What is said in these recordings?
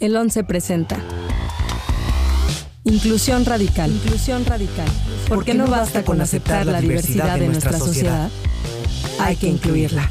El 11 presenta. Inclusión radical. Inclusión radical. ¿Por qué no basta con aceptar la diversidad de nuestra sociedad? Hay que incluirla.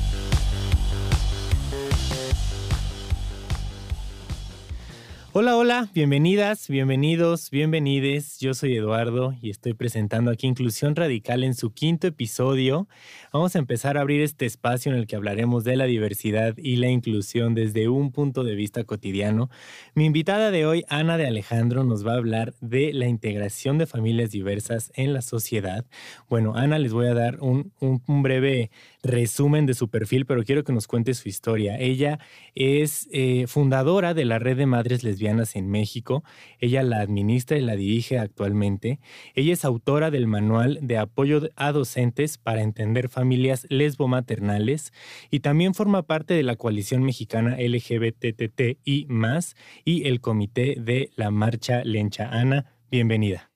Hola, hola, bienvenidas, bienvenidos, bienvenides. Yo soy Eduardo y estoy presentando aquí Inclusión Radical en su quinto episodio. Vamos a empezar a abrir este espacio en el que hablaremos de la diversidad y la inclusión desde un punto de vista cotidiano. Mi invitada de hoy, Ana de Alejandro, nos va a hablar de la integración de familias diversas en la sociedad. Bueno, Ana, les voy a dar un, breve resumen de su perfil, pero quiero que nos cuente su historia. Ella es eh, fundadora de la red de madres lesbianas en México. Ella la administra y la dirige actualmente. Ella es autora del manual de apoyo a docentes para entender familias lesbomaternales y también forma parte de la coalición mexicana LGBTTI y el comité de la Marcha Lencha. Ana, bienvenida.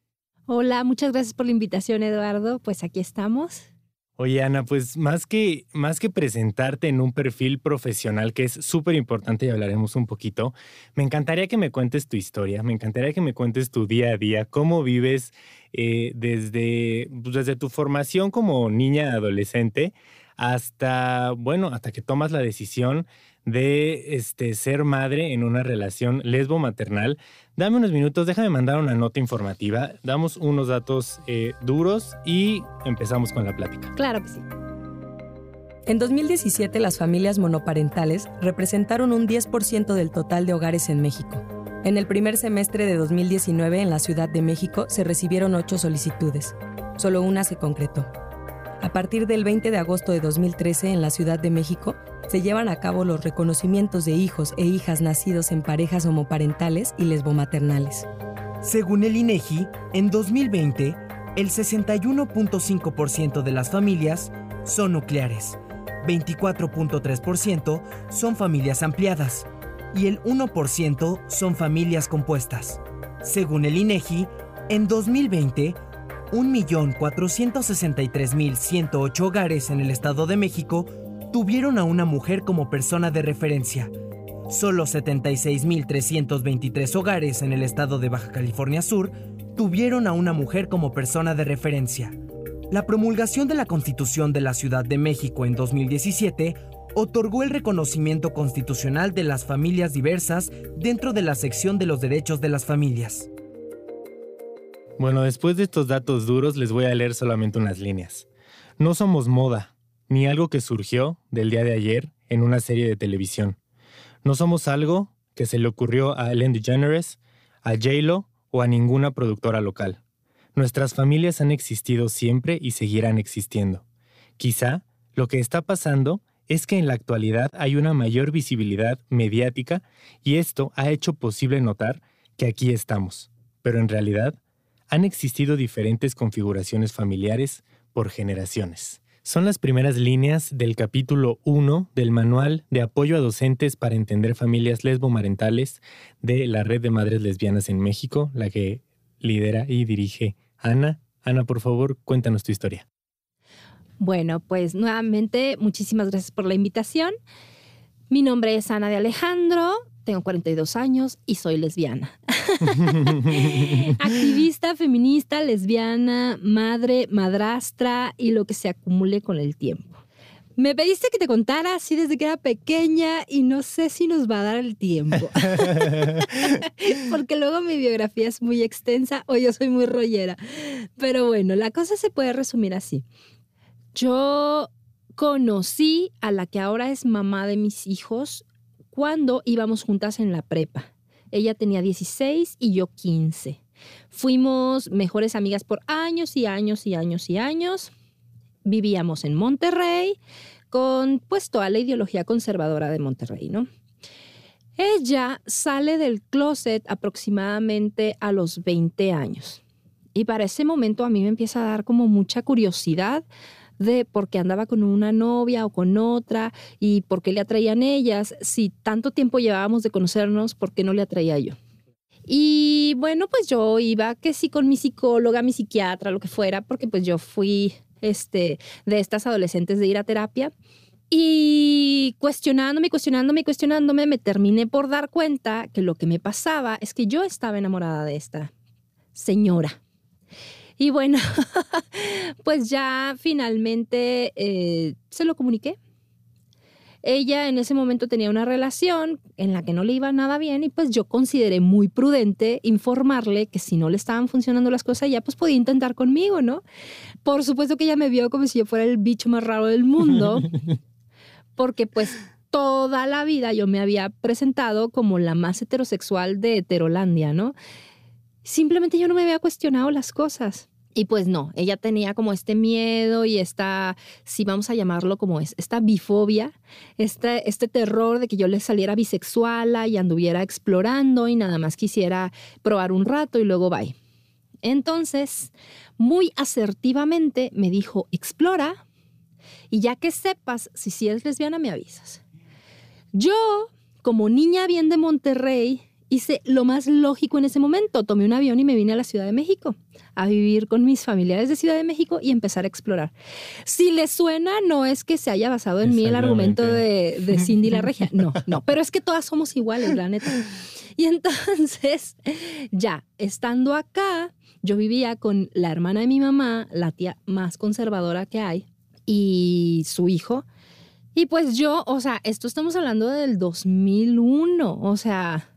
Hola, muchas gracias por la invitación, Eduardo. Pues aquí estamos. Oye, Ana, pues más que, más que presentarte en un perfil profesional, que es súper importante y hablaremos un poquito, me encantaría que me cuentes tu historia, me encantaría que me cuentes tu día a día, cómo vives eh, desde, pues, desde tu formación como niña adolescente hasta, bueno, hasta que tomas la decisión de este, ser madre en una relación lesbo-maternal. Dame unos minutos, déjame mandar una nota informativa, damos unos datos eh, duros y empezamos con la plática. Claro que sí. En 2017 las familias monoparentales representaron un 10% del total de hogares en México. En el primer semestre de 2019 en la Ciudad de México se recibieron ocho solicitudes. Solo una se concretó. A partir del 20 de agosto de 2013 en la Ciudad de México se llevan a cabo los reconocimientos de hijos e hijas nacidos en parejas homoparentales y lesbomaternales. Según el INEGI, en 2020, el 61.5% de las familias son nucleares, 24.3% son familias ampliadas y el 1% son familias compuestas. Según el INEGI, en 2020, 1.463.108 hogares en el Estado de México tuvieron a una mujer como persona de referencia. Solo 76.323 hogares en el estado de Baja California Sur tuvieron a una mujer como persona de referencia. La promulgación de la Constitución de la Ciudad de México en 2017 otorgó el reconocimiento constitucional de las familias diversas dentro de la sección de los derechos de las familias. Bueno, después de estos datos duros les voy a leer solamente unas líneas. No somos moda, ni algo que surgió del día de ayer en una serie de televisión. No somos algo que se le ocurrió a Ellen DeGeneres, a J-Lo o a ninguna productora local. Nuestras familias han existido siempre y seguirán existiendo. Quizá lo que está pasando es que en la actualidad hay una mayor visibilidad mediática y esto ha hecho posible notar que aquí estamos. Pero en realidad han existido diferentes configuraciones familiares por generaciones. Son las primeras líneas del capítulo 1 del Manual de Apoyo a Docentes para Entender Familias Lesbomarentales de la Red de Madres Lesbianas en México, la que lidera y dirige Ana. Ana, por favor, cuéntanos tu historia. Bueno, pues nuevamente, muchísimas gracias por la invitación. Mi nombre es Ana de Alejandro, tengo 42 años y soy lesbiana. Activista, feminista, lesbiana, madre, madrastra y lo que se acumule con el tiempo. Me pediste que te contara así desde que era pequeña y no sé si nos va a dar el tiempo. Porque luego mi biografía es muy extensa o yo soy muy rollera. Pero bueno, la cosa se puede resumir así. Yo conocí a la que ahora es mamá de mis hijos cuando íbamos juntas en la prepa. Ella tenía 16 y yo 15. Fuimos mejores amigas por años y años y años y años. Vivíamos en Monterrey con pues toda la ideología conservadora de Monterrey, ¿no? Ella sale del closet aproximadamente a los 20 años. Y para ese momento a mí me empieza a dar como mucha curiosidad de por qué andaba con una novia o con otra y por qué le atraían ellas. Si tanto tiempo llevábamos de conocernos, ¿por qué no le atraía yo? Y bueno, pues yo iba que sí con mi psicóloga, mi psiquiatra, lo que fuera, porque pues yo fui este, de estas adolescentes de ir a terapia. Y cuestionándome, cuestionándome, cuestionándome, me terminé por dar cuenta que lo que me pasaba es que yo estaba enamorada de esta señora. Y bueno, pues ya finalmente eh, se lo comuniqué. Ella en ese momento tenía una relación en la que no le iba nada bien y pues yo consideré muy prudente informarle que si no le estaban funcionando las cosas ya pues podía intentar conmigo, ¿no? Por supuesto que ella me vio como si yo fuera el bicho más raro del mundo, porque pues toda la vida yo me había presentado como la más heterosexual de Heterolandia, ¿no? Simplemente yo no me había cuestionado las cosas. Y pues no, ella tenía como este miedo y esta, si vamos a llamarlo como es, esta bifobia, este, este terror de que yo le saliera bisexual y anduviera explorando y nada más quisiera probar un rato y luego bye. Entonces, muy asertivamente me dijo, explora y ya que sepas si si eres lesbiana me avisas. Yo, como niña bien de Monterrey, hice lo más lógico en ese momento. Tomé un avión y me vine a la Ciudad de México a vivir con mis familiares de Ciudad de México y empezar a explorar. Si le suena, no es que se haya basado en mí el argumento de, de Cindy la Regia. No, no, pero es que todas somos iguales, la neta. Y entonces, ya, estando acá, yo vivía con la hermana de mi mamá, la tía más conservadora que hay, y su hijo. Y pues yo, o sea, esto estamos hablando del 2001, o sea,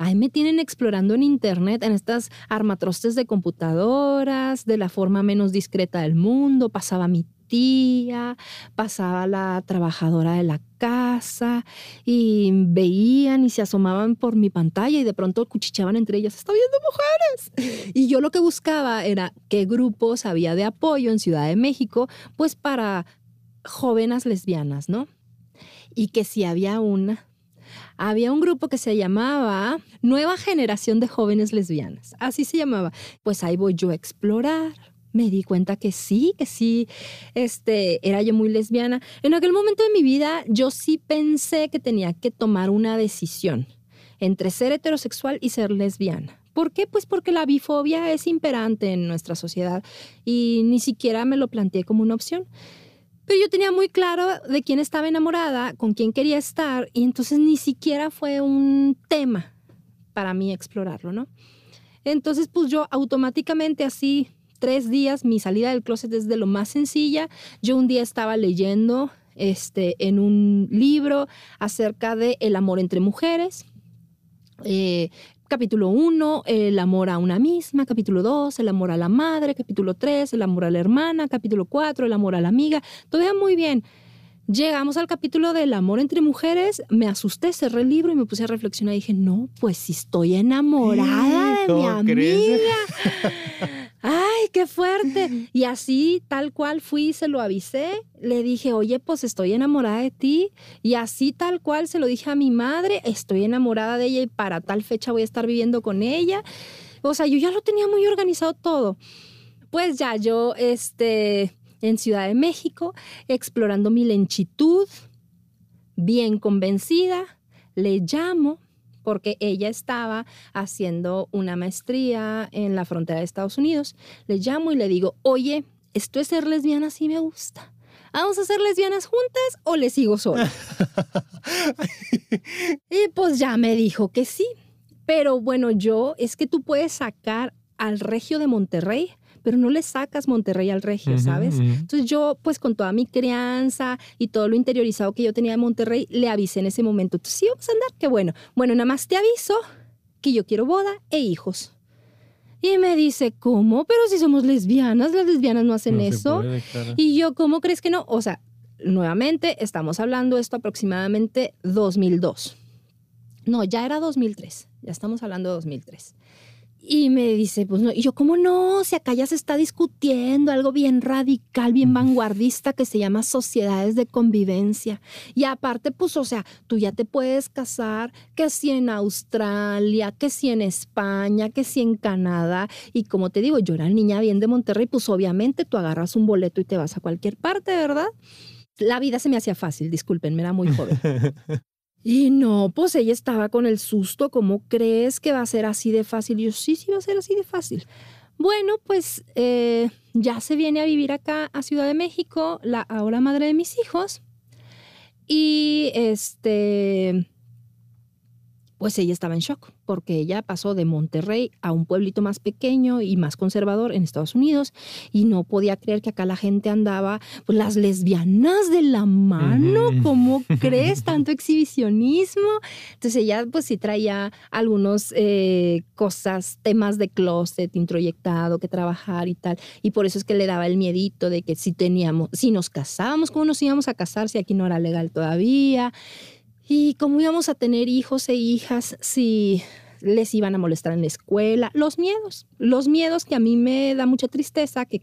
Ahí me tienen explorando en internet, en estas armatrostes de computadoras, de la forma menos discreta del mundo. Pasaba mi tía, pasaba la trabajadora de la casa y veían y se asomaban por mi pantalla y de pronto cuchicheaban entre ellas, está viendo mujeres. Y yo lo que buscaba era qué grupos había de apoyo en Ciudad de México, pues para jóvenes lesbianas, ¿no? Y que si había una, había un grupo que se llamaba Nueva Generación de Jóvenes Lesbianas. Así se llamaba. Pues ahí voy yo a explorar. Me di cuenta que sí, que sí, este, era yo muy lesbiana. En aquel momento de mi vida yo sí pensé que tenía que tomar una decisión entre ser heterosexual y ser lesbiana. ¿Por qué? Pues porque la bifobia es imperante en nuestra sociedad y ni siquiera me lo planteé como una opción. Pero yo tenía muy claro de quién estaba enamorada, con quién quería estar, y entonces ni siquiera fue un tema para mí explorarlo, ¿no? Entonces, pues yo automáticamente así, tres días, mi salida del closet es de lo más sencilla. Yo un día estaba leyendo este, en un libro acerca de el amor entre mujeres. Eh, Capítulo 1, el amor a una misma. Capítulo 2, el amor a la madre. Capítulo 3, el amor a la hermana. Capítulo 4, el amor a la amiga. Todo muy bien. Llegamos al capítulo del amor entre mujeres, me asusté, cerré el libro y me puse a reflexionar y dije, no, pues si estoy enamorada de mi amiga. ¡Ay, qué fuerte! Y así, tal cual fui y se lo avisé. Le dije, oye, pues estoy enamorada de ti. Y así, tal cual, se lo dije a mi madre, estoy enamorada de ella y para tal fecha voy a estar viviendo con ella. O sea, yo ya lo tenía muy organizado todo. Pues ya yo, este, en Ciudad de México, explorando mi lenchitud, bien convencida, le llamo porque ella estaba haciendo una maestría en la frontera de Estados Unidos. Le llamo y le digo, oye, esto es ser lesbiana sí me gusta. ¿Vamos a ser lesbianas juntas o le sigo sola? y pues ya me dijo que sí. Pero bueno, yo, es que tú puedes sacar al regio de Monterrey pero no le sacas Monterrey al regio, ¿sabes? Entonces yo, pues con toda mi crianza y todo lo interiorizado que yo tenía de Monterrey, le avisé en ese momento, Entonces, sí, vamos a andar, qué bueno. Bueno, nada más te aviso que yo quiero boda e hijos. Y me dice, ¿cómo? Pero si somos lesbianas, las lesbianas no hacen eso. Y yo, ¿cómo crees que no? O sea, nuevamente, estamos hablando esto aproximadamente 2002. No, ya era 2003. Ya estamos hablando de 2003. Y me dice, pues no, y yo, ¿cómo no? Si acá ya se está discutiendo algo bien radical, bien vanguardista que se llama sociedades de convivencia. Y aparte, pues, o sea, tú ya te puedes casar, que si en Australia, que si en España, que si en Canadá. Y como te digo, yo era niña bien de Monterrey, pues obviamente tú agarras un boleto y te vas a cualquier parte, ¿verdad? La vida se me hacía fácil, disculpen, era muy joven. Y no, pues ella estaba con el susto, ¿cómo crees que va a ser así de fácil? Y yo, sí, sí, va a ser así de fácil. Bueno, pues eh, ya se viene a vivir acá a Ciudad de México, la ahora madre de mis hijos. Y este, pues ella estaba en shock porque ella pasó de Monterrey a un pueblito más pequeño y más conservador en Estados Unidos y no podía creer que acá la gente andaba, pues las lesbianas de la mano, ¿cómo crees? Tanto exhibicionismo. Entonces ella pues sí traía algunos eh, cosas, temas de closet introyectado que trabajar y tal. Y por eso es que le daba el miedito de que si teníamos, si nos casábamos, ¿cómo nos íbamos a casar si aquí no era legal todavía? Y cómo íbamos a tener hijos e hijas si les iban a molestar en la escuela. Los miedos, los miedos que a mí me da mucha tristeza que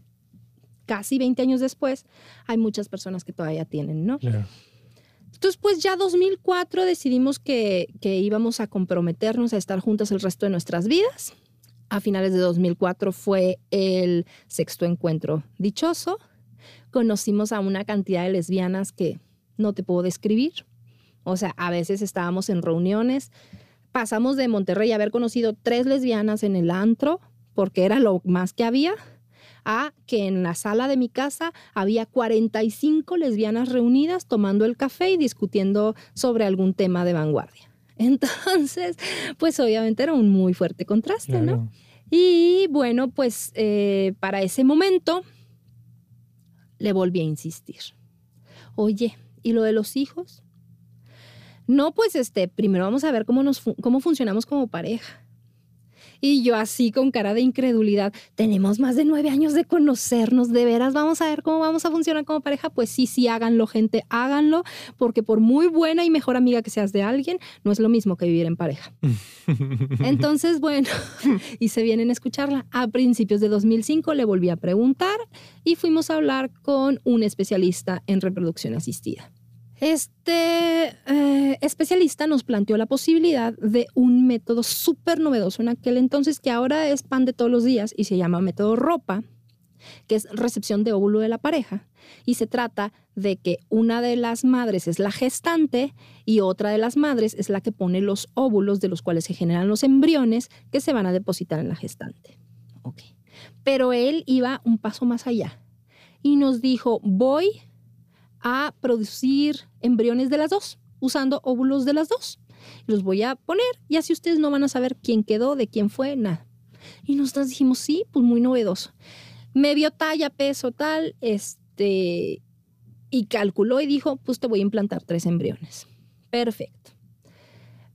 casi 20 años después hay muchas personas que todavía tienen, ¿no? Entonces, pues ya 2004 decidimos que, que íbamos a comprometernos a estar juntas el resto de nuestras vidas. A finales de 2004 fue el sexto encuentro dichoso. Conocimos a una cantidad de lesbianas que no te puedo describir. O sea, a veces estábamos en reuniones, pasamos de Monterrey a haber conocido tres lesbianas en el antro, porque era lo más que había, a que en la sala de mi casa había 45 lesbianas reunidas tomando el café y discutiendo sobre algún tema de vanguardia. Entonces, pues obviamente era un muy fuerte contraste, ¿no? Y bueno, pues eh, para ese momento le volví a insistir. Oye, ¿y lo de los hijos? No, pues este, primero vamos a ver cómo, nos cómo funcionamos como pareja. Y yo así con cara de incredulidad, tenemos más de nueve años de conocernos, de veras vamos a ver cómo vamos a funcionar como pareja. Pues sí, sí, háganlo, gente, háganlo, porque por muy buena y mejor amiga que seas de alguien, no es lo mismo que vivir en pareja. Entonces, bueno, y se vienen a escucharla. A principios de 2005 le volví a preguntar y fuimos a hablar con un especialista en reproducción asistida. Este eh, especialista nos planteó la posibilidad de un método súper novedoso en aquel entonces que ahora es pan de todos los días y se llama método ropa, que es recepción de óvulo de la pareja. Y se trata de que una de las madres es la gestante y otra de las madres es la que pone los óvulos de los cuales se generan los embriones que se van a depositar en la gestante. Pero él iba un paso más allá y nos dijo, voy a producir embriones de las dos, usando óvulos de las dos. Los voy a poner y así ustedes no van a saber quién quedó, de quién fue, nada. Y nosotros dijimos, sí, pues muy novedoso. Me vio talla, peso, tal, este, y calculó y dijo, pues te voy a implantar tres embriones. Perfecto.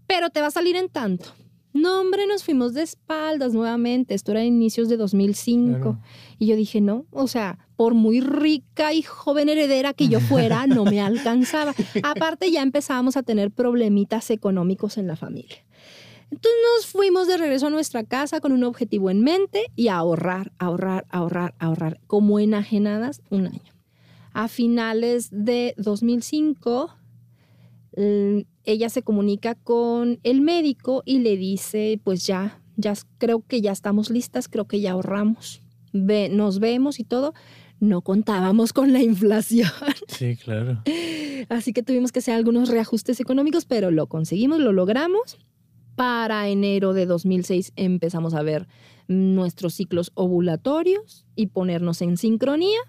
Pero te va a salir en tanto. No, hombre, nos fuimos de espaldas nuevamente. Esto era inicios de 2005. Y yo dije, no, o sea, por muy rica y joven heredera que yo fuera, no me alcanzaba. Aparte, ya empezábamos a tener problemitas económicos en la familia. Entonces nos fuimos de regreso a nuestra casa con un objetivo en mente y a ahorrar, ahorrar, ahorrar, ahorrar, como enajenadas un año. A finales de 2005, mm, ella se comunica con el médico y le dice, pues ya, ya creo que ya estamos listas, creo que ya ahorramos, Ve, nos vemos y todo no contábamos con la inflación. Sí, claro. Así que tuvimos que hacer algunos reajustes económicos, pero lo conseguimos, lo logramos. Para enero de 2006 empezamos a ver nuestros ciclos ovulatorios y ponernos en sincronía.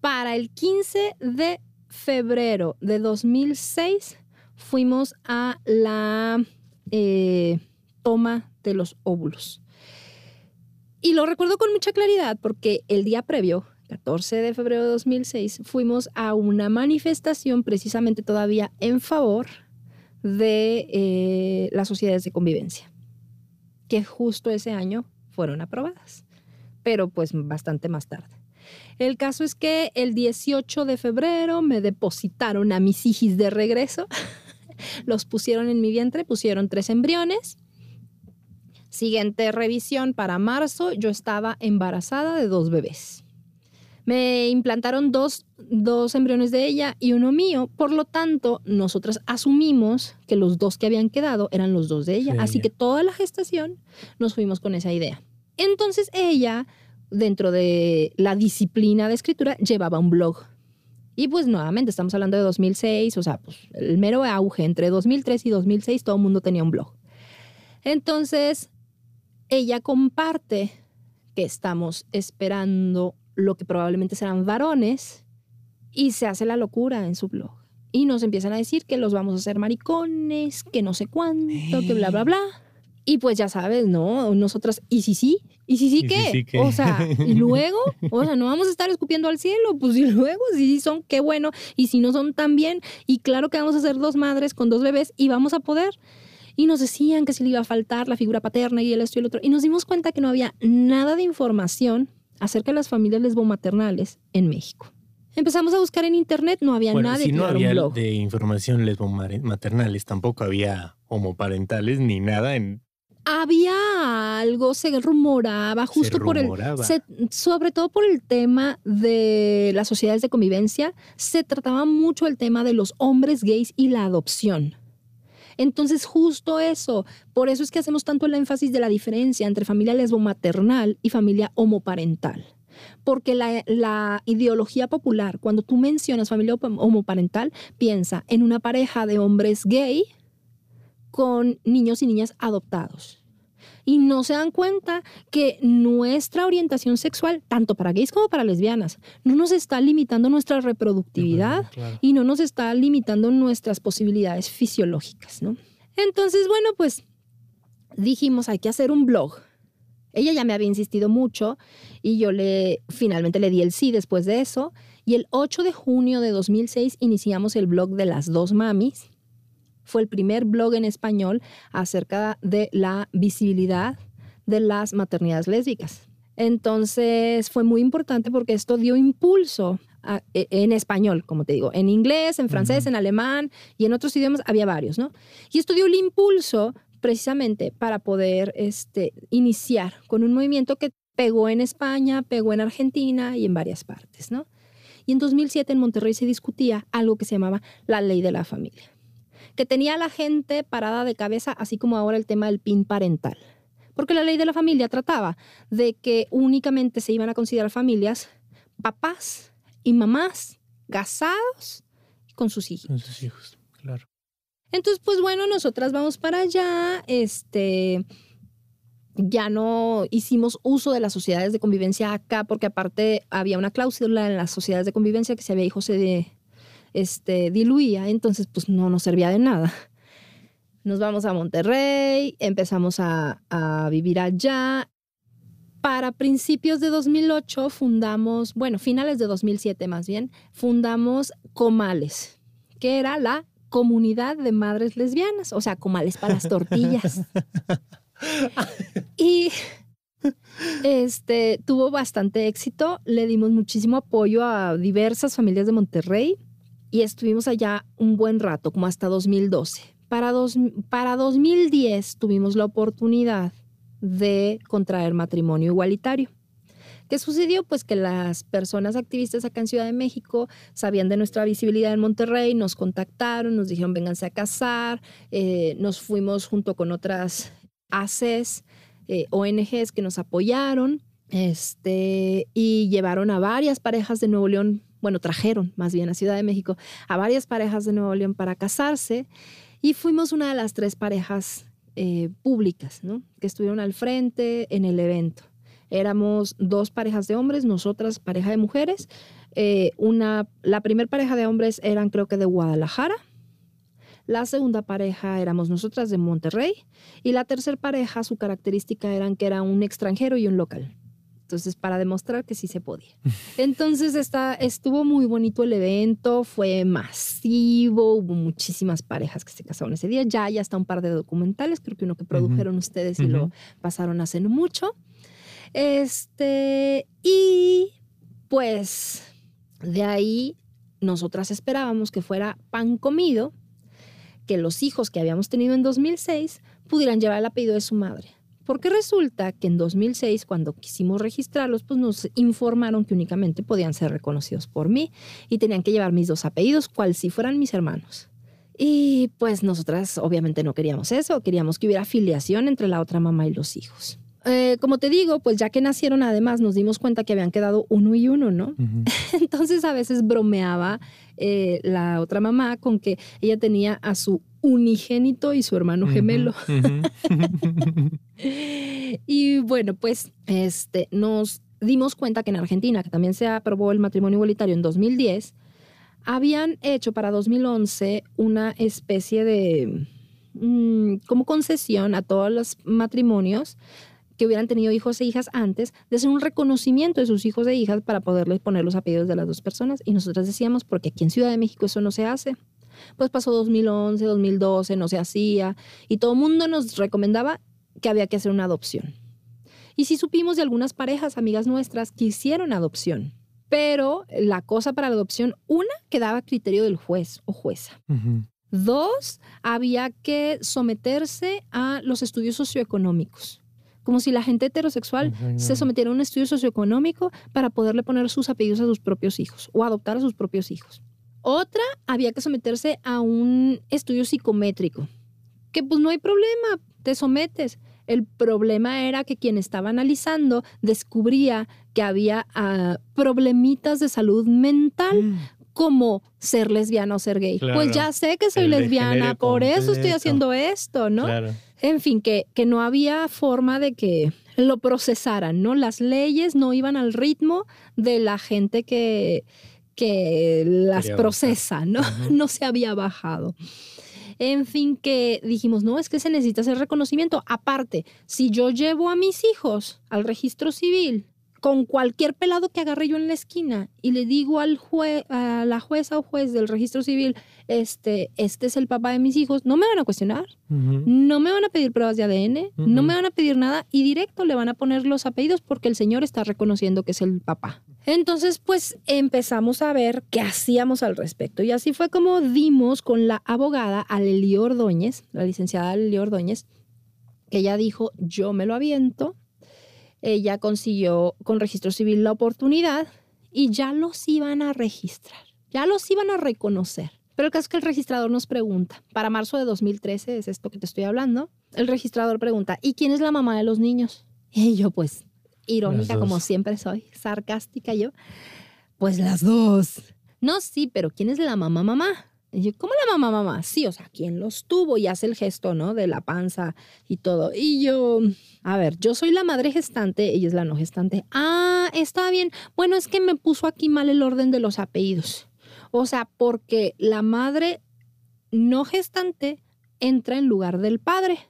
Para el 15 de febrero de 2006 fuimos a la eh, toma de los óvulos. Y lo recuerdo con mucha claridad porque el día previo, 14 de febrero de 2006, fuimos a una manifestación precisamente todavía en favor de eh, las sociedades de convivencia, que justo ese año fueron aprobadas, pero pues bastante más tarde. El caso es que el 18 de febrero me depositaron a mis hijos de regreso, los pusieron en mi vientre, pusieron tres embriones Siguiente revisión para marzo, yo estaba embarazada de dos bebés. Me implantaron dos, embriones de ella y uno mío, por lo tanto, nosotras asumimos que los dos que habían quedado eran los dos de ella, así que toda la gestación nos fuimos con esa idea. Entonces ella, dentro de la disciplina de escritura, llevaba un blog. Y pues nuevamente estamos hablando de 2006, o sea, pues el mero auge entre 2003 y 2006 todo el mundo tenía un blog. Entonces, ella comparte que estamos esperando lo que probablemente serán varones y se hace la locura en su blog. y nos empiezan a decir que los vamos a hacer maricones, que no sé cuánto, que bla, bla, bla. Y pues ya sabes, ¿no? Nosotras, ¿y si sí? ¿Y si sí ¿Y si qué? sí qué? O sea, y luego, o sea, no vamos a estar escupiendo al cielo, pues y luego, si sí son, qué bueno, y si no son tan bien, y claro que vamos a ser dos madres con dos bebés y vamos a poder. Y nos decían que si le iba a faltar la figura paterna y el esto y el otro. Y nos dimos cuenta que no había nada de información acerca de las familias lesbomaternales en México. Empezamos a buscar en internet, no había Bueno, nada de si no había de información lesbomaternales, tampoco había homoparentales ni nada en Había algo, se rumoraba justo se por el. Se- sobre todo por el tema de las sociedades de convivencia, se trataba mucho el tema de los hombres gays y la adopción. Entonces, justo eso, por eso es que hacemos tanto el énfasis de la diferencia entre familia lesbomaternal y familia homoparental. Porque la, la ideología popular, cuando tú mencionas familia homo- homoparental, piensa en una pareja de hombres gay con niños y niñas adoptados y no se dan cuenta que nuestra orientación sexual, tanto para gays como para lesbianas, no nos está limitando nuestra reproductividad Claro. y no nos está limitando nuestras posibilidades fisiológicas, ¿no? Entonces, bueno, pues dijimos, hay que hacer un blog. Ella ya me había insistido mucho y yo le finalmente le di el sí después de eso y el 8 de junio de 2006 iniciamos el blog de las dos mamis. Fue el primer blog en español acerca de la visibilidad de las maternidades lésbicas. Entonces fue muy importante porque esto dio impulso a- e- en español, como te digo, en inglés, en francés, en alemán y en otros idiomas había varios, ¿no? Y esto dio el impulso precisamente para poder este, iniciar con un movimiento que pegó en España, pegó en Argentina y en varias partes, ¿no? Y en 2007 en Monterrey se discutía algo que se llamaba la ley de la familia, que tenía a la gente parada de cabeza, así como ahora el tema del PIN parental. Porque la ley de la familia trataba de que únicamente se iban a considerar familias papás y mamás casados con sus hijos. Con sus hijos, claro. Entonces, pues bueno, nosotras vamos para allá, este, ya no hicimos uso de las sociedades de convivencia acá, porque aparte había una cláusula en las sociedades de convivencia que si había hijos se de- este, diluía, entonces pues no nos servía de nada. Nos vamos a Monterrey, empezamos a, a vivir allá. Para principios de 2008 fundamos, bueno, finales de 2007 más bien, fundamos Comales, que era la comunidad de madres lesbianas, o sea, comales para las tortillas. y este tuvo bastante éxito, le dimos muchísimo apoyo a diversas familias de Monterrey y estuvimos allá un buen rato, como hasta 2012. Para, dos, para 2010 tuvimos la oportunidad de contraer matrimonio igualitario. ¿Qué sucedió? Pues que las personas activistas acá en Ciudad de México sabían de nuestra visibilidad en Monterrey, nos contactaron, nos dijeron vénganse a casar, eh, nos fuimos junto con otras ACES, eh, ONGs que nos apoyaron este, y llevaron a varias parejas de Nuevo León, bueno, trajeron más bien a Ciudad de México a varias parejas de Nuevo León para casarse y fuimos una de las tres parejas eh, públicas, ¿no? Que estuvieron al frente en el evento. Éramos dos parejas de hombres, nosotras pareja de mujeres. Eh, una, la primera pareja de hombres eran creo que de Guadalajara. La segunda pareja éramos nosotras de Monterrey. Y la tercera pareja, su característica eran que era un extranjero y un local. Entonces, para demostrar que sí se podía. Entonces, está, estuvo muy bonito el evento, fue masivo, hubo muchísimas parejas que se casaron ese día. Ya hay hasta un par de documentales, creo que uno que produjeron ustedes y lo pasaron hace no mucho. Este, y pues de ahí nosotras esperábamos que fuera pan comido, que los hijos que habíamos tenido en 2006 pudieran llevar el apellido de su madre. Porque resulta que en 2006, cuando quisimos registrarlos, pues nos informaron que únicamente podían ser reconocidos por mí y tenían que llevar mis dos apellidos, cual si fueran mis hermanos. Y pues nosotras obviamente no queríamos eso, queríamos que hubiera afiliación entre la otra mamá y los hijos. Eh, como te digo, pues ya que nacieron además nos dimos cuenta que habían quedado uno y uno, ¿no? Entonces a veces bromeaba eh, la otra mamá con que ella tenía a su unigénito y su hermano gemelo. Y bueno, pues este, nos dimos cuenta que en Argentina, que también se aprobó el matrimonio igualitario en 2010, habían hecho para 2011 una especie de mm, como concesión a todos los matrimonios que hubieran tenido hijos e hijas antes, de hacer un reconocimiento de sus hijos e hijas para poderles poner los apellidos de las dos personas. Y nosotras decíamos, porque aquí en Ciudad de México eso no se hace. Pues pasó 2011, 2012, no se hacía, y todo el mundo nos recomendaba que había que hacer una adopción. Y sí supimos de algunas parejas, amigas nuestras, que hicieron adopción. Pero la cosa para la adopción, una, quedaba a criterio del juez o jueza. Dos, había que someterse a los estudios socioeconómicos como si la gente heterosexual se sometiera a un estudio socioeconómico para poderle poner sus apellidos a sus propios hijos o adoptar a sus propios hijos. Otra, había que someterse a un estudio psicométrico, que pues no hay problema, te sometes. El problema era que quien estaba analizando descubría que había ah, problemitas de salud mental, mm. como ser lesbiana o ser gay. Pues ya sé que soy lesbiana, por eso estoy haciendo esto, ¿no? Claro en fin, que, que no había forma de que lo procesaran, ¿no? Las leyes no iban al ritmo de la gente que, que las procesa, ¿no? No se había bajado. En fin, que dijimos, no, es que se necesita hacer reconocimiento. Aparte, si yo llevo a mis hijos al registro civil con cualquier pelado que agarre yo en la esquina y le digo al juez, a la jueza o juez del registro civil, este, este es el papá de mis hijos, no me van a cuestionar, no me van a pedir pruebas de ADN, no me van a pedir nada y directo le van a poner los apellidos porque el señor está reconociendo que es el papá. Entonces, pues empezamos a ver qué hacíamos al respecto. Y así fue como dimos con la abogada Aleli Ordóñez, la licenciada Aleli Ordóñez, que ella dijo, yo me lo aviento, ella consiguió con registro civil la oportunidad y ya los iban a registrar, ya los iban a reconocer. Pero el caso es que el registrador nos pregunta, para marzo de 2013, es esto que te estoy hablando, el registrador pregunta, ¿y quién es la mamá de los niños? Y yo pues, irónica como siempre soy, sarcástica yo, pues las dos. No, sí, pero ¿quién es la mamá mamá? Y yo, ¿cómo la mamá, mamá? Sí, o sea, ¿quién los tuvo? Y hace el gesto, ¿no? De la panza y todo. Y yo, a ver, yo soy la madre gestante, ella es la no gestante. Ah, está bien. Bueno, es que me puso aquí mal el orden de los apellidos. O sea, porque la madre no gestante entra en lugar del padre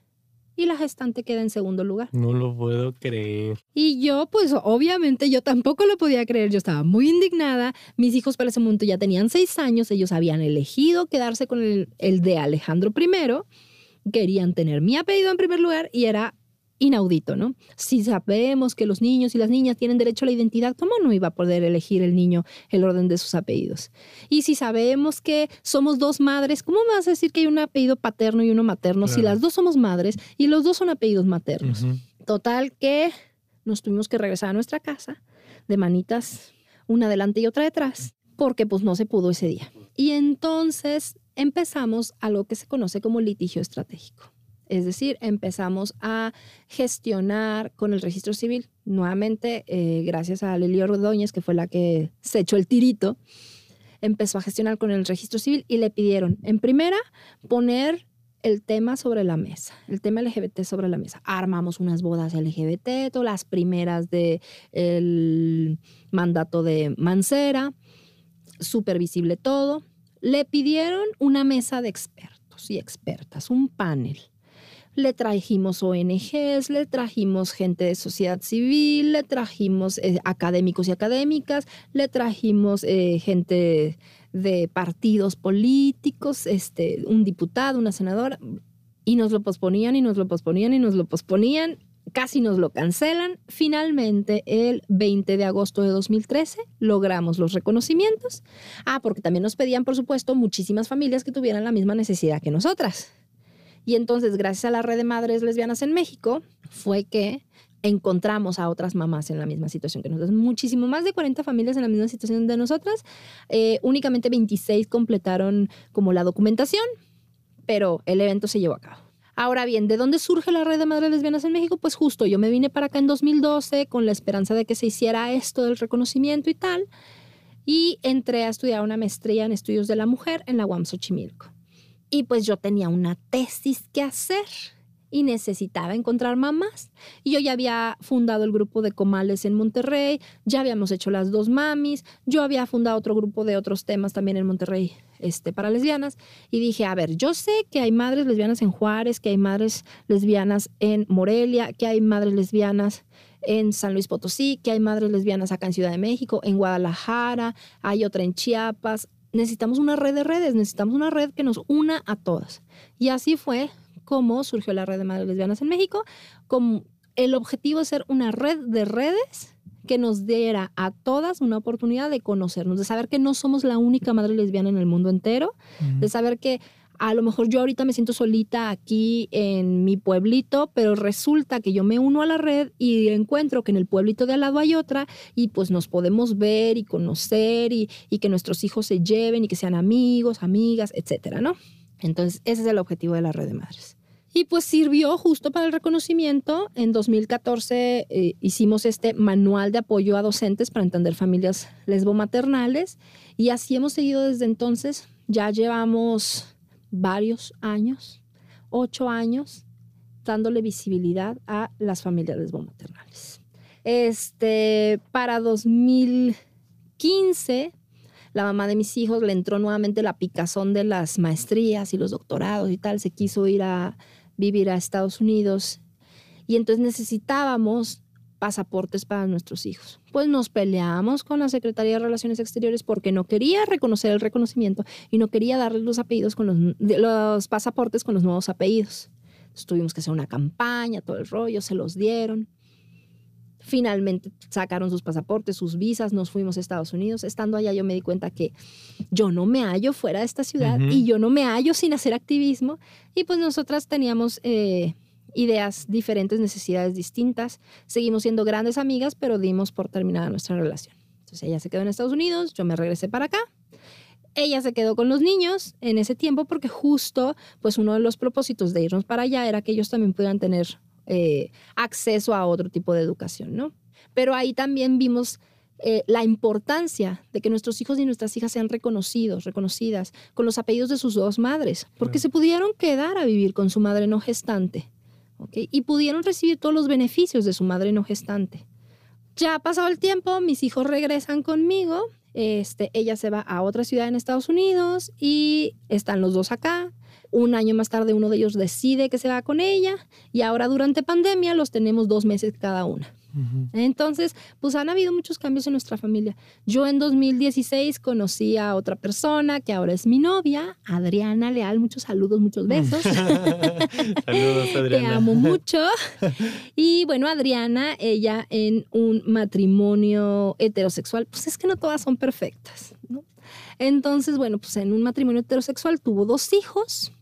y la gestante queda en segundo lugar. No lo puedo creer. Y yo, pues obviamente yo tampoco lo podía creer, yo estaba muy indignada, mis hijos para ese momento ya tenían seis años, ellos habían elegido quedarse con el, el de Alejandro I, querían tener mi apellido en primer lugar y era inaudito, ¿no? Si sabemos que los niños y las niñas tienen derecho a la identidad, ¿cómo no iba a poder elegir el niño el orden de sus apellidos? Y si sabemos que somos dos madres, ¿cómo me vas a decir que hay un apellido paterno y uno materno si las dos somos madres y los dos son apellidos maternos? Total que nos tuvimos que regresar a nuestra casa de manitas, una adelante y otra detrás, porque pues no se pudo ese día. Y entonces empezamos algo que se conoce como litigio estratégico. Es decir, empezamos a gestionar con el registro civil, nuevamente, eh, gracias a Lili Ordóñez, que fue la que se echó el tirito, empezó a gestionar con el registro civil y le pidieron, en primera, poner el tema sobre la mesa, el tema LGBT sobre la mesa. Armamos unas bodas LGBT, todas las primeras del mandato de Mancera, súper visible todo. Le pidieron una mesa de expertos y expertas, un panel le trajimos ONGs, le trajimos gente de sociedad civil, le trajimos eh, académicos y académicas, le trajimos eh, gente de partidos políticos, este, un diputado, una senadora, y nos lo posponían y nos lo posponían y nos lo posponían, casi nos lo cancelan. Finalmente, el 20 de agosto de 2013, logramos los reconocimientos. Ah, porque también nos pedían, por supuesto, muchísimas familias que tuvieran la misma necesidad que nosotras. Y entonces, gracias a la red de madres lesbianas en México, fue que encontramos a otras mamás en la misma situación que nosotros. Muchísimo más de 40 familias en la misma situación de nosotras. Eh, únicamente 26 completaron como la documentación, pero el evento se llevó a cabo. Ahora bien, ¿de dónde surge la red de madres lesbianas en México? Pues justo, yo me vine para acá en 2012 con la esperanza de que se hiciera esto del reconocimiento y tal, y entré a estudiar una maestría en estudios de la mujer en la UAM Xochimilco. Y pues yo tenía una tesis que hacer. y necesitaba encontrar mamás. Y yo ya había fundado el grupo de comales en Monterrey, ya habíamos hecho las dos mamis, yo había fundado otro grupo de otros temas también en Monterrey este, para lesbianas. Y dije, a ver, yo sé que hay madres lesbianas en Juárez, que hay madres lesbianas en Morelia, que hay madres lesbianas en San Luis Potosí, que hay madres lesbianas acá en Ciudad de México, en Guadalajara, hay otra en Chiapas. Necesitamos una red de redes, necesitamos una red que nos una a todas. Y así fue como surgió la red de madres lesbianas en México, con el objetivo de ser una red de redes que nos diera a todas una oportunidad de conocernos, de saber que no somos la única madre lesbiana en el mundo entero, de saber que a lo mejor yo ahorita me siento solita aquí en mi pueblito, pero resulta que yo me uno a la red y encuentro que en el pueblito de al lado hay otra y pues nos podemos ver y conocer y, que nuestros hijos se lleven y que sean amigos, amigas, etcétera, ¿no? Entonces, ese es el objetivo de la red de madres. Y pues sirvió justo para el reconocimiento. En 2014 eh, hicimos este manual de apoyo a docentes para entender familias lesbomaternales y así hemos seguido desde entonces. Ya llevamos varios años, ocho años, dándole visibilidad a las familias lesbomaternales. Este, para 2015 la mamá de mis hijos le entró nuevamente la picazón de las maestrías y los doctorados y tal, se quiso ir a vivir a Estados Unidos y entonces necesitábamos pasaportes para nuestros hijos. Pues nos peleamos con la Secretaría de Relaciones Exteriores porque no quería reconocer el reconocimiento y no quería darles los apellidos con los, los pasaportes con los nuevos apellidos. Entonces tuvimos que hacer una campaña, todo el rollo, se los dieron. Finalmente sacaron sus pasaportes, sus visas, nos fuimos a Estados Unidos. Estando allá yo me di cuenta que yo no me hallo fuera de esta ciudad y yo no me hallo sin hacer activismo. Y pues nosotras teníamos eh, ideas diferentes, necesidades distintas. Seguimos siendo grandes amigas, pero dimos por terminada nuestra relación. Entonces ella se quedó en Estados Unidos, yo me regresé para acá. Ella se quedó con los niños en ese tiempo porque justo pues uno de los propósitos de irnos para allá era que ellos también pudieran tener eh, acceso a otro tipo de educación, ¿no? Pero ahí también vimos eh, la importancia de que nuestros hijos y nuestras hijas sean reconocidos, reconocidas, con los apellidos de sus dos madres, porque se pudieron quedar a vivir con su madre no gestante, Y pudieron recibir todos los beneficios de su madre no gestante. Ya ha pasado el tiempo, mis hijos regresan conmigo, este, ella se va a otra ciudad en Estados Unidos y están los dos acá. Un año más tarde uno de ellos decide que se va con ella y ahora durante pandemia los tenemos dos meses cada una. Entonces, pues han habido muchos cambios en nuestra familia. Yo en 2016 conocí a otra persona que ahora es mi novia, Adriana Leal. Muchos saludos, muchos besos. saludos, Adriana. Te amo mucho. Y bueno, Adriana, ella en un matrimonio heterosexual, pues es que no todas son perfectas, ¿no? Entonces, bueno, pues en un matrimonio heterosexual tuvo dos hijos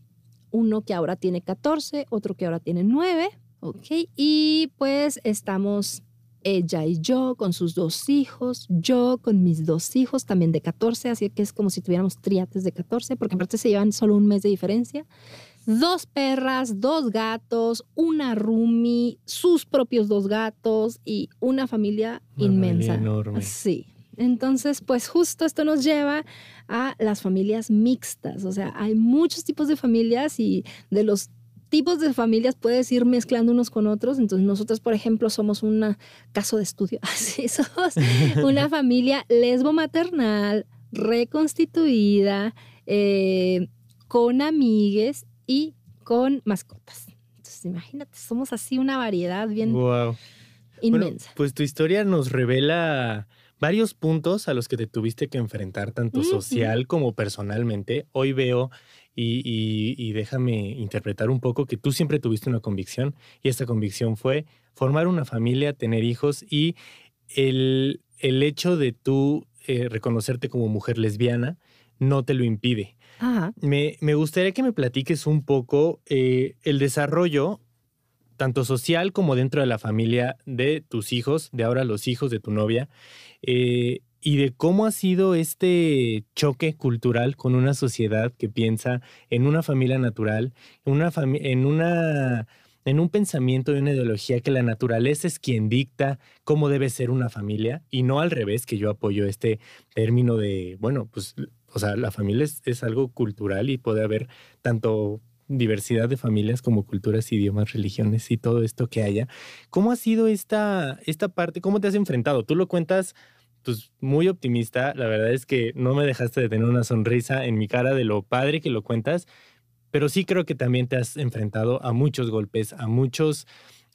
uno que ahora tiene 14, otro que ahora tiene 9, ¿ok? Y pues estamos ella y yo con sus dos hijos, yo con mis dos hijos también de 14, así que es como si tuviéramos triates de 14, porque aparte se llevan solo un mes de diferencia. Dos perras, dos gatos, una roomie, sus propios dos gatos y una familia inmensa. enorme. Sí. Entonces, pues justo esto nos lleva a las familias mixtas. O sea, hay muchos tipos de familias y de los tipos de familias puedes ir mezclando unos con otros. Entonces, nosotros, por ejemplo, somos un caso de estudio. Así somos una familia lesbo-maternal, reconstituida, eh, con amigues y con mascotas. Entonces, imagínate, somos así una variedad bien inmensa. pues tu historia nos revela varios puntos a los que te tuviste que enfrentar, tanto social como personalmente. Hoy veo y, déjame interpretar un poco que tú siempre tuviste una convicción y esta convicción fue formar una familia, tener hijos y el, el hecho de tú eh, reconocerte como mujer lesbiana no te lo impide. Me, me, gustaría que me platiques un poco eh, el desarrollo tanto social como dentro de la familia de tus hijos, de ahora los hijos de tu novia, eh, y de cómo ha sido este choque cultural con una sociedad que piensa en una familia natural, en, una en, un pensamiento y una ideología que la naturaleza es quien dicta cómo debe ser una familia y no al revés, que yo apoyo este término de, bueno, pues, o sea, la familia es, es algo cultural y puede haber tanto diversidad de familias como culturas, idiomas, religiones y todo esto que haya. ¿Cómo ha sido esta, esta parte? ¿Cómo te has enfrentado? Tú lo cuentas pues muy optimista. La verdad es que no me dejaste de tener una sonrisa en mi cara de lo padre que lo cuentas, pero sí creo que también te has enfrentado a muchos golpes, a muchos,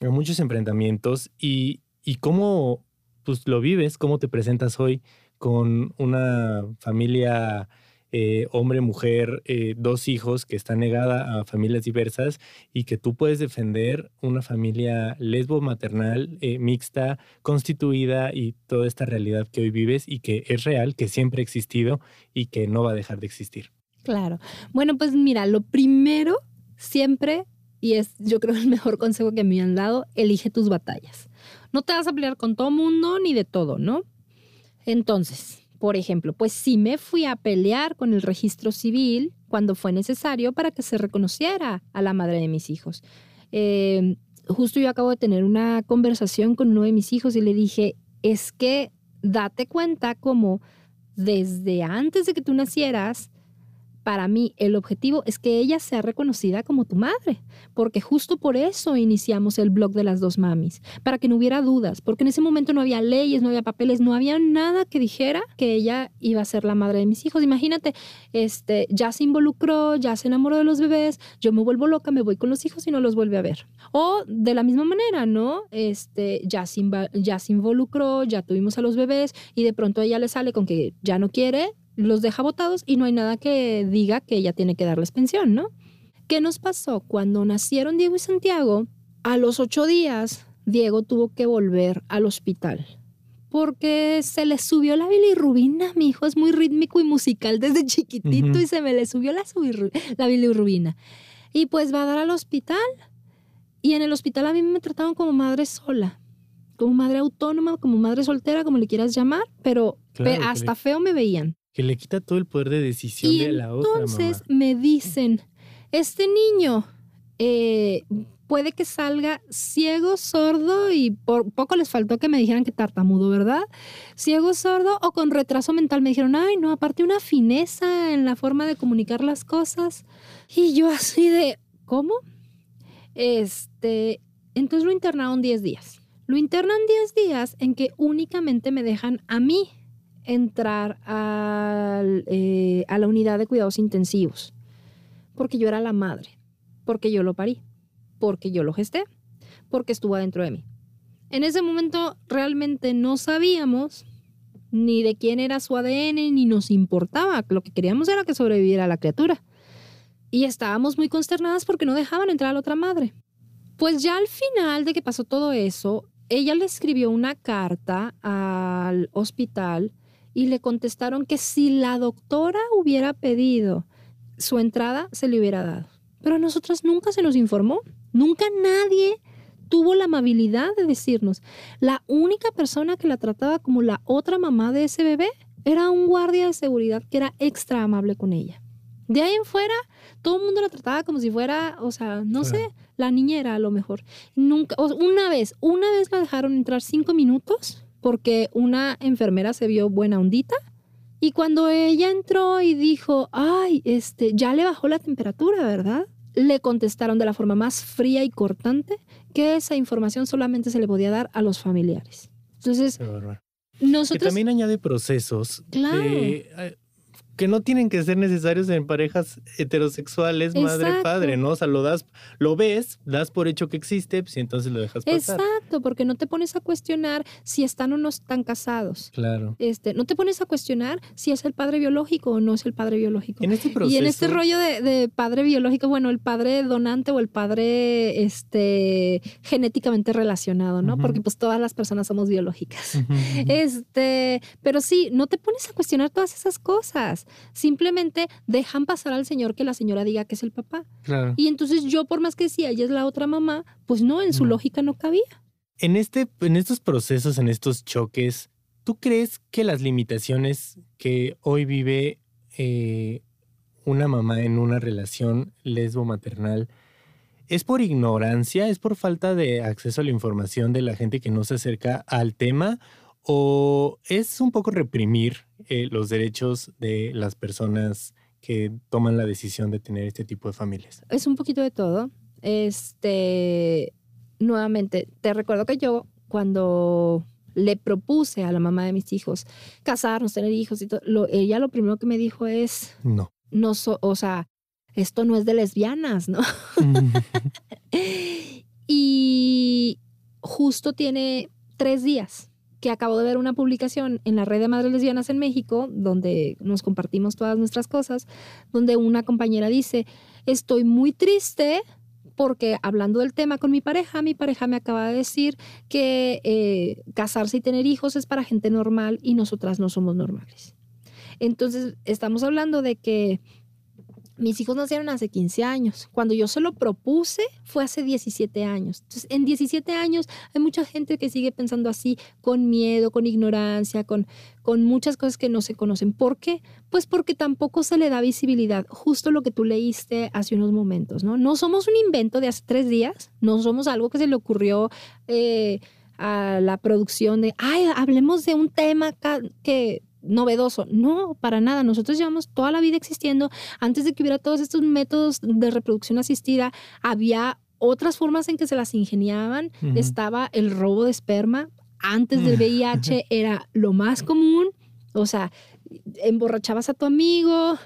a muchos enfrentamientos y, y cómo pues, lo vives, cómo te presentas hoy con una familia eh, hombre, mujer, eh, dos hijos, que está negada a familias diversas y que tú puedes defender una familia lesbo maternal, eh, mixta, constituida y toda esta realidad que hoy vives y que es real, que siempre ha existido y que no va a dejar de existir. Claro. Bueno, pues mira, lo primero siempre, y es yo creo el mejor consejo que me han dado, elige tus batallas. No te vas a pelear con todo mundo ni de todo, ¿no? Entonces, por ejemplo, pues sí me fui a pelear con el registro civil cuando fue necesario para que se reconociera a la madre de mis hijos. Em, justo yo acabo de tener una conversación con uno de mis hijos y le dije, es que date cuenta como desde antes de que tú nacieras, para mí el objetivo es que ella sea reconocida como tu madre, porque justo por eso iniciamos el blog de las dos mamis, para que no hubiera dudas, porque en ese momento no había leyes, no había papeles, no había nada que dijera que ella iba a ser la madre de mis hijos. Imagínate, este, ya se involucró, ya se enamoró de los bebés, yo me vuelvo loca, me voy con los hijos y no los vuelve a ver. O de la misma manera, ¿no? Este, ya se, ya se involucró, ya tuvimos a los bebés y de pronto ella le sale con que ya no quiere, los deja votados y no hay nada que diga que ella tiene que darles pensión, ¿no? ¿Qué nos pasó? Cuando nacieron Diego y Santiago, a los ocho días, Diego tuvo que volver al hospital porque se le subió la bilirrubina. Mi hijo es muy rítmico y musical desde chiquitito y se me le subió la, la bilirrubina. Y pues va a dar al hospital. Y en el hospital a mí me trataban como madre sola, como madre autónoma, como madre soltera, como le quieras llamar, pero hasta feo me veían. Que le quita todo el poder de decisión de la otra. Entonces me dicen, este niño eh, puede que salga ciego, sordo y por poco les faltó que me dijeran que tartamudo, ¿verdad? Ciego, sordo o con retraso mental. Me dijeron, ay, no, aparte una fineza en la forma de comunicar las cosas. Y yo así de, ¿cómo? Este, entonces lo internaron 10 días. Lo internan 10 días en que únicamente me dejan a mí entrar eh, a la unidad de cuidados intensivos, porque yo era la madre, porque yo lo parí, porque yo lo gesté, porque estuvo adentro de mí. En ese momento realmente no sabíamos ni de quién era su ADN, ni nos importaba. Lo que queríamos era que sobreviviera la criatura. Y estábamos muy consternadas porque no dejaban entrar a la otra madre. Pues ya al final de que pasó todo eso, ella le escribió una carta al hospital y le contestaron que si la doctora hubiera pedido su entrada, se le hubiera dado. Pero a nosotras nunca se nos informó, nunca nadie tuvo la amabilidad de decirnos. La única persona que la trataba como la otra mamá de ese bebé era un guardia de seguridad que era extra amable con ella. De ahí en fuera, todo el mundo la trataba como si fuera, o sea, no sé, la niñera a lo mejor. Nunca, una vez, una vez la dejaron entrar cinco minutos porque una enfermera se vio buena ondita y cuando ella entró y dijo, ay, este, ya le bajó la temperatura, ¿verdad? Le contestaron de la forma más fría y cortante que esa información solamente se le podía dar a los familiares. Entonces, nosotros... Que también añade procesos. Claro. Eh, que no tienen que ser necesarios en parejas heterosexuales, madre-padre, ¿no? O sea, lo das, lo ves, das por hecho que existe, pues y entonces lo dejas pasar. Exacto, porque no te pones a cuestionar si están o no están casados. Claro. Este, no te pones a cuestionar si es el padre biológico o no es el padre biológico. En este proceso. Y en este rollo de, padre biológico, bueno, el padre donante o el padre este, genéticamente relacionado, ¿no? Porque pues todas las personas somos biológicas. Este, pero sí, no te pones a cuestionar todas esas cosas. Simplemente dejan pasar al señor que la señora diga que es el papá. Y entonces yo, por más que decía, ella es la otra mamá, pues no, en su lógica no cabía. En, este, en estos procesos, en estos choques, ¿tú crees que las limitaciones que hoy vive eh, una mamá en una relación lesbo-maternal es por ignorancia, es por falta de acceso a la información de la gente que no se acerca al tema o es un poco reprimir eh, los derechos de las personas que toman la decisión de tener este tipo de familias? Es un poquito de todo. Este, nuevamente, te recuerdo que yo cuando le propuse a la mamá de mis hijos casarnos, tener hijos y todo, ella lo primero que me dijo es, no, no, o sea, esto no es de lesbianas, ¿no? y justo tiene tres días que acabo de ver una publicación en la red de madres lesbianas en México, donde nos compartimos todas nuestras cosas, donde una compañera dice, estoy muy triste porque hablando del tema con mi pareja, mi pareja me acaba de decir que eh, casarse y tener hijos es para gente normal y nosotras no somos normales. Entonces, estamos hablando de que mis hijos nacieron hace 15 años. Cuando yo se lo propuse fue hace 17 años. Entonces, en 17 años hay mucha gente que sigue pensando así, con miedo, con ignorancia, con, con muchas cosas que no se conocen. ¿Por qué? Pues porque tampoco se le da visibilidad. Justo lo que tú leíste hace unos momentos, ¿no? No somos un invento de hace tres días, no somos algo que se le ocurrió. Eh, a la producción de, ay, hablemos de un tema que novedoso. No, para nada. Nosotros llevamos toda la vida existiendo. Antes de que hubiera todos estos métodos de reproducción asistida, había otras formas en que se las ingeniaban. Estaba el robo de esperma. Antes del VIH era lo más común. O sea, emborrachabas a tu amigo,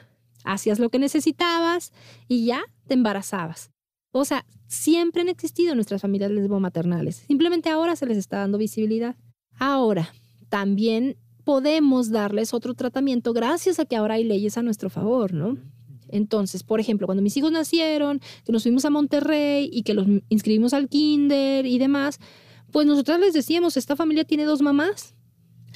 hacías lo que necesitabas y ya te embarazabas. O sea, siempre han existido nuestras familias lesbomaternales. Simplemente ahora se les está dando visibilidad. Ahora, también podemos darles otro tratamiento gracias a que ahora hay leyes a nuestro favor, ¿no? Entonces, por ejemplo, cuando mis hijos nacieron, que nos fuimos a Monterrey y que los inscribimos al kinder y demás, pues nosotros les decíamos, esta familia tiene dos mamás,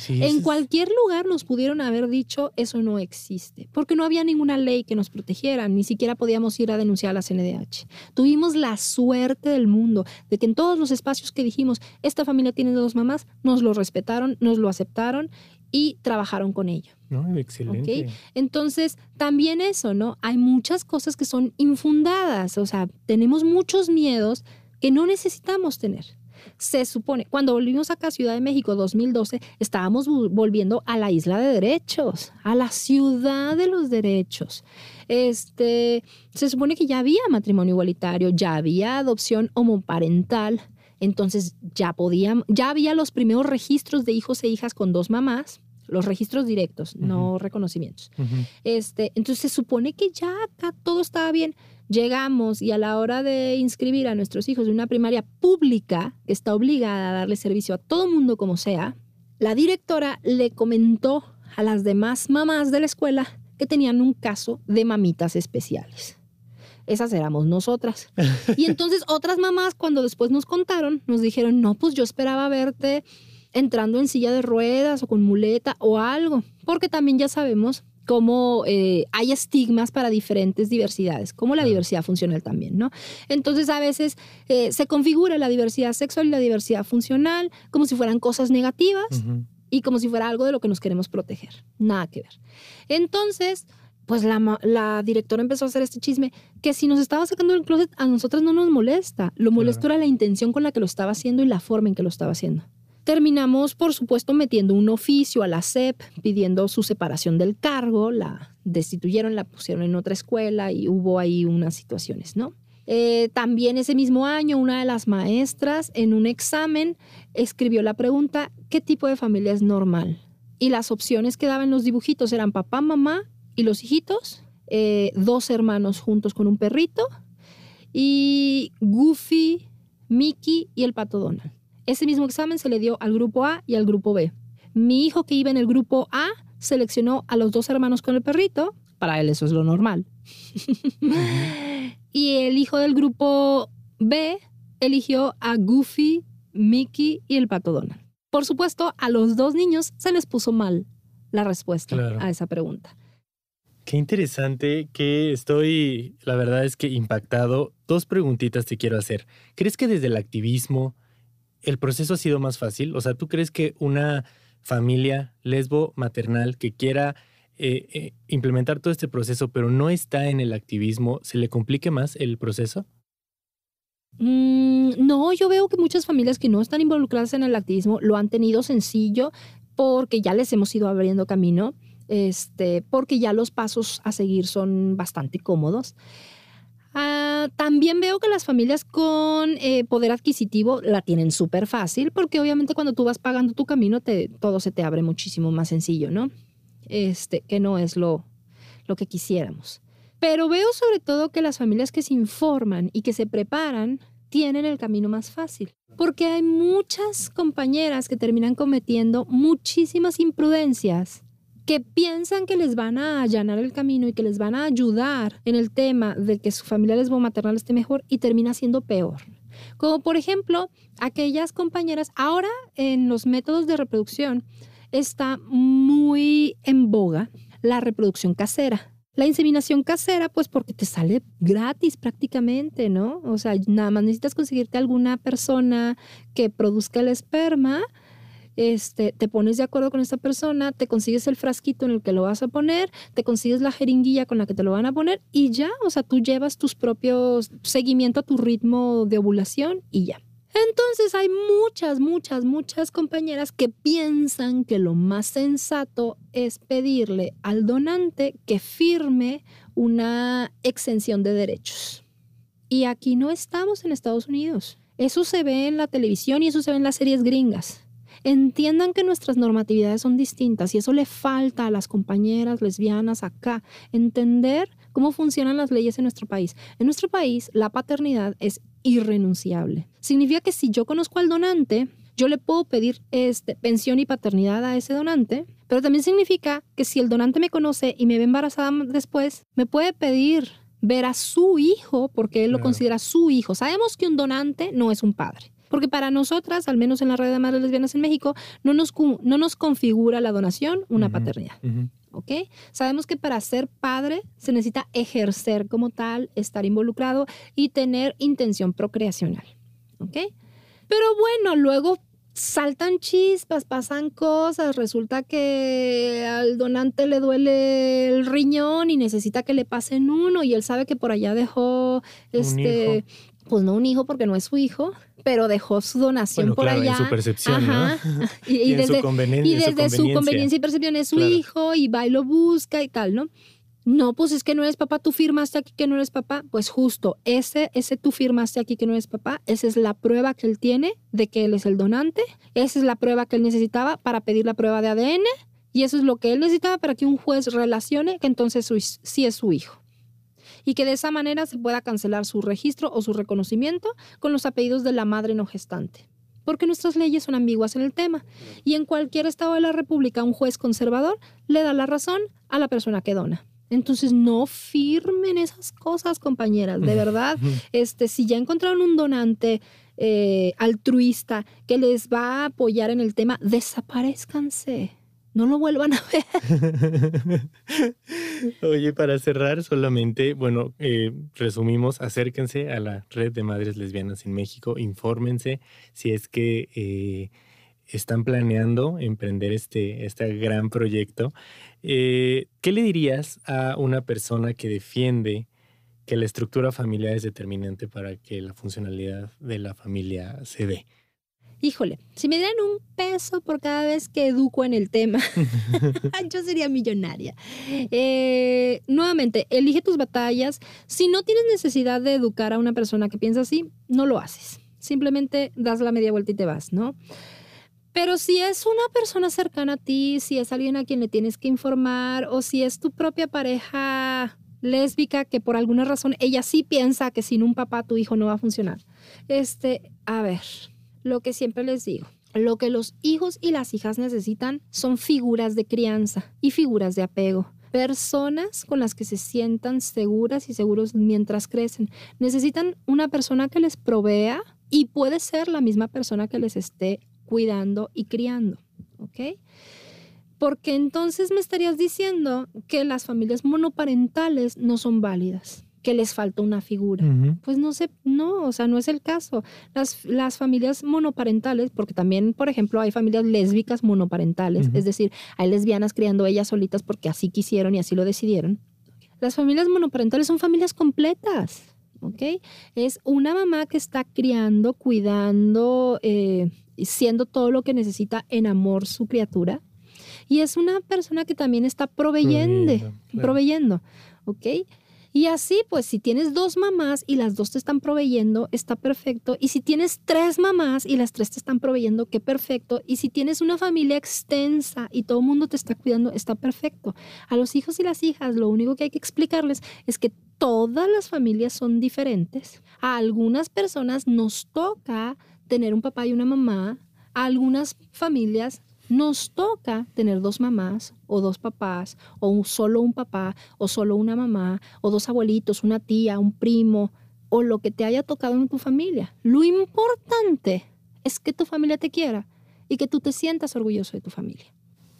en cualquier lugar nos pudieron haber dicho eso no existe, porque no había ninguna ley que nos protegiera, ni siquiera podíamos ir a denunciar a la CNDH. Tuvimos la suerte del mundo de que en todos los espacios que dijimos, esta familia tiene dos mamás, nos lo respetaron, nos lo aceptaron y trabajaron con ello. excelente. Entonces, también eso, ¿no? Hay muchas cosas que son infundadas, o sea, tenemos muchos miedos que no necesitamos tener se supone, cuando volvimos acá a Ciudad de México 2012, estábamos volviendo a la isla de derechos, a la ciudad de los derechos. Este, se supone que ya había matrimonio igualitario, ya había adopción homoparental, entonces ya podían, ya había los primeros registros de hijos e hijas con dos mamás los registros directos, no reconocimientos. este, entonces se supone que ya acá todo estaba bien llegamos y a la hora de inscribir a nuestros hijos en una primaria pública que está obligada a darle servicio a todo mundo como sea, la directora le comentó a las demás mamás de la escuela que tenían un caso de mamitas especiales. Esas éramos nosotras. Y entonces otras mamás cuando después nos contaron, nos dijeron, no, pues yo esperaba verte entrando en silla de ruedas o con muleta o algo, porque también ya sabemos cómo eh, hay estigmas para diferentes diversidades, como la diversidad funcional también, ¿no? Entonces a veces eh, se configura la diversidad sexual y la diversidad funcional como si fueran cosas negativas y como si fuera algo de lo que nos queremos proteger. Nada que ver. Entonces, pues la, la, directora empezó a hacer este chisme que si nos estaba sacando del closet a nosotras no nos molesta. Lo molesto era la intención con la que lo estaba haciendo y la forma en que lo estaba haciendo. Terminamos, por supuesto, metiendo un oficio a la SEP pidiendo su separación del cargo, la destituyeron, la pusieron en otra escuela y hubo ahí unas situaciones, ¿no? Eh, también ese mismo año, una de las maestras en un examen escribió la pregunta, ¿qué tipo de familia es normal? Y las opciones que daban los dibujitos eran papá, mamá y los hijitos, eh, dos hermanos juntos con un perrito y Goofy, Mickey y el pato Donald. Ese mismo examen se le dio al grupo A y al grupo B. Mi hijo que iba en el grupo A seleccionó a los dos hermanos con el perrito. Para él eso es lo normal. y el hijo del grupo B eligió a Goofy, Mickey y el pato Donald. Por supuesto, a los dos niños se les puso mal la respuesta a esa pregunta. Qué interesante que estoy, la verdad es que impactado. Dos preguntitas te quiero hacer. ¿Crees que desde el activismo el proceso ha sido más fácil? O sea, ¿tú crees que una familia lesbo maternal que quiera eh, eh, implementar todo este proceso, pero no está en el activismo, se le complique más el proceso? Mm, no, yo veo que muchas familias que no están involucradas en el activismo lo han tenido sencillo porque ya les hemos ido abriendo camino. este, porque ya los pasos a seguir son bastante cómodos. Ah, también veo que las familias con eh, poder adquisitivo la tienen súper fácil, porque obviamente cuando tú vas pagando tu camino, todo se te abre muchísimo más sencillo, ¿no? Este, que no es lo, lo que quisiéramos. Pero veo sobre todo que las familias que se informan y que se preparan tienen el camino más fácil, porque hay muchas compañeras que terminan cometiendo muchísimas imprudencias que piensan que les van a allanar el camino y que les van a ayudar en el tema de que su familia lesbomaternal esté mejor y termina siendo peor. Como por ejemplo, aquellas compañeras, ahora en los métodos de reproducción está muy en boga la reproducción casera. La inseminación casera, pues porque te sale gratis prácticamente, ¿no? O sea, nada más necesitas conseguirte alguna persona que produzca el esperma este, te pones de acuerdo con esta persona, te consigues el frasquito en el que lo vas a poner, te consigues la jeringuilla con la que te lo van a poner y ya, o sea, tú llevas tus propios seguimiento a tu ritmo de ovulación y ya. Entonces hay muchas, muchas, muchas compañeras que piensan que lo más sensato es pedirle al donante que firme una exención de derechos. Y aquí no estamos en Estados Unidos. Eso se ve en la televisión y eso se ve en las series gringas entiendan que nuestras normatividades son distintas y eso le falta a las compañeras lesbianas acá, entender cómo funcionan las leyes en nuestro país. En nuestro país la paternidad es irrenunciable. Significa que si yo conozco al donante, yo le puedo pedir este, pensión y paternidad a ese donante, pero también significa que si el donante me conoce y me ve embarazada después, me puede pedir ver a su hijo porque él lo considera su hijo. Sabemos que un donante no es un padre. Porque para nosotras, al menos en la red de madres lesbianas en México, no nos, no nos configura la donación una paternidad. ¿Ok? Sabemos que para ser padre se necesita ejercer como tal, estar involucrado y tener intención procreacional. ¿Ok? Pero bueno, luego saltan chispas, pasan cosas, resulta que al donante le duele el riñón y necesita que le pasen uno y él sabe que por allá dejó este pues no un hijo porque no es su hijo, pero dejó su donación por allá. En su percepción, ¿no? Y, desde, su, conveniencia, y desde su, conveniencia. y percepción es su hijo y va y lo busca y tal, ¿no? No, pues es que no eres papá, tú firmaste aquí que no eres papá. Pues justo, ese, ese tú firmaste aquí que no eres papá, esa es la prueba que él tiene de que él es el donante, esa es la prueba que él necesitaba para pedir la prueba de ADN y eso es lo que él necesitaba para que un juez relacione que entonces sí es su hijo y que de esa manera se pueda cancelar su registro o su reconocimiento con los apellidos de la madre no gestante. Porque nuestras leyes son ambiguas en el tema y en cualquier estado de la República un juez conservador le da la razón a la persona que dona. Entonces no firmen esas cosas, compañeras, de verdad. Este, si ya encontraron un donante eh, altruista que les va a apoyar en el tema, desaparezcanse no lo vuelvan a ver. Oye, para cerrar solamente, bueno, eh, resumimos, acérquense a la red de madres lesbianas en México, infórmense si es que eh, están planeando emprender este, este gran proyecto. Eh, ¿Qué le dirías a una persona que defiende que la estructura familiar es determinante para que la funcionalidad de la familia se dé? Híjole, si me dieran un peso por cada vez que educo en el tema, yo sería millonaria. Eh, nuevamente, elige tus batallas. Si no tienes necesidad de educar a una persona que piensa así, no lo haces. Simplemente das la media vuelta y te vas, ¿no? Pero si es una persona cercana a ti, si es alguien a quien le tienes que informar o si es tu propia pareja lésbica que por alguna razón ella sí piensa que sin un papá tu hijo no va a funcionar. Este, a ver, lo que siempre les digo. Lo que los hijos y las hijas necesitan son figuras de crianza y figuras de apego. Personas con las que se sientan seguras y seguros mientras crecen. Necesitan una persona que les provea y puede ser la misma persona que les esté cuidando y criando. ¿Ok? Porque entonces me estarías diciendo que las familias monoparentales no son válidas que les falta una figura. Pues no sé, no, o sea, no es el caso. Las, las familias monoparentales, porque también, por ejemplo, hay familias lésbicas monoparentales, es decir, hay lesbianas criando ellas solitas porque así quisieron y así lo decidieron. Las familias monoparentales son familias completas. ¿ok? Es una mamá que está criando, cuidando, eh, siendo todo lo que necesita en amor su criatura Y es una persona que también está proveyendo, Proveyendo, claro. proveyendo, ¿ok? Y así, pues, si tienes dos mamás y las dos te están proveyendo, está perfecto. Y si tienes tres mamás y las tres te están proveyendo, qué perfecto. Y si tienes una familia extensa y todo el mundo te está cuidando, está perfecto. A los hijos y las hijas, lo único que hay que explicarles es que todas las familias son diferentes. A algunas personas nos toca tener un papá y una mamá. A algunas familias nos toca tener dos mamás o dos papás o un- solo un papá o solo una mamá o dos abuelitos, una tía, un primo o lo que te haya tocado en tu familia. Lo importante es que tu familia te quiera y que tú te sientas orgulloso de tu familia.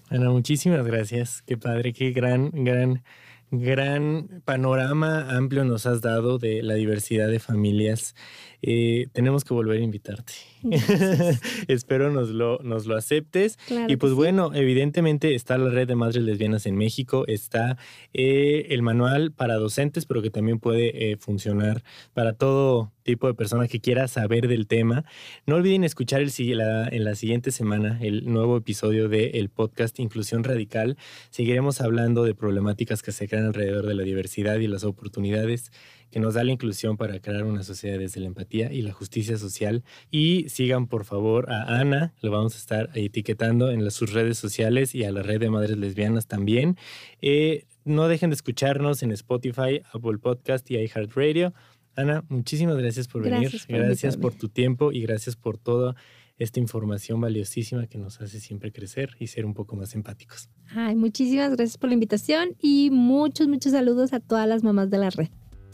Ana, muchísimas gracias. Qué padre, qué gran, gran, gran panorama amplio nos has dado de la diversidad de familias. Eh, tenemos que volver a invitarte. Espero nos lo, nos lo aceptes. Claro y pues sí. bueno, evidentemente está la red de madres lesbianas en México, está eh, el manual para docentes, pero que también puede eh, funcionar para todo tipo de persona que quiera saber del tema. No olviden escuchar el, la- en la siguiente semana el nuevo episodio del podcast Inclusión Radical. Seguiremos hablando de problemáticas que se crean alrededor de la diversidad y las oportunidades que nos da la inclusión para crear una sociedad desde la empatía y la justicia social. Y sigan por favor a Ana, lo vamos a estar etiquetando en las, sus redes sociales y a la red de madres lesbianas también. Eh, no dejen de escucharnos en Spotify, Apple Podcast y iHeartRadio. Ana, muchísimas gracias por venir. Gracias por gracias invitarme. por tu tiempo y gracias por toda esta información valiosísima que nos hace siempre crecer y ser un poco más empáticos. Ay, muchísimas gracias por la invitación y muchos, muchos saludos a todas las mamás de la red.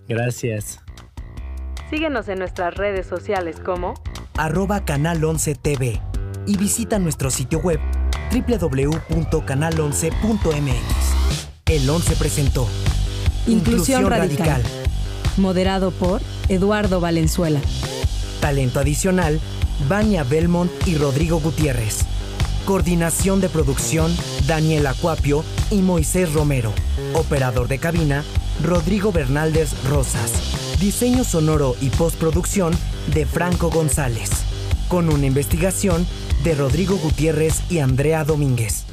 Gracias. Síguenos en nuestras redes sociales como arroba Canal 11 TV y visita nuestro sitio web www.canal11.mx. El 11 presentó Inclusión Radical. moderado por Eduardo Valenzuela. Talento adicional, Vania Belmont y Rodrigo Gutiérrez. Coordinación de producción, Daniel Acuapio y Moisés Romero. Operador de cabina, Rodrigo Bernaldez Rosas. Diseño sonoro y postproducción de Franco González. Con una investigación de Rodrigo Gutiérrez y Andrea Domínguez.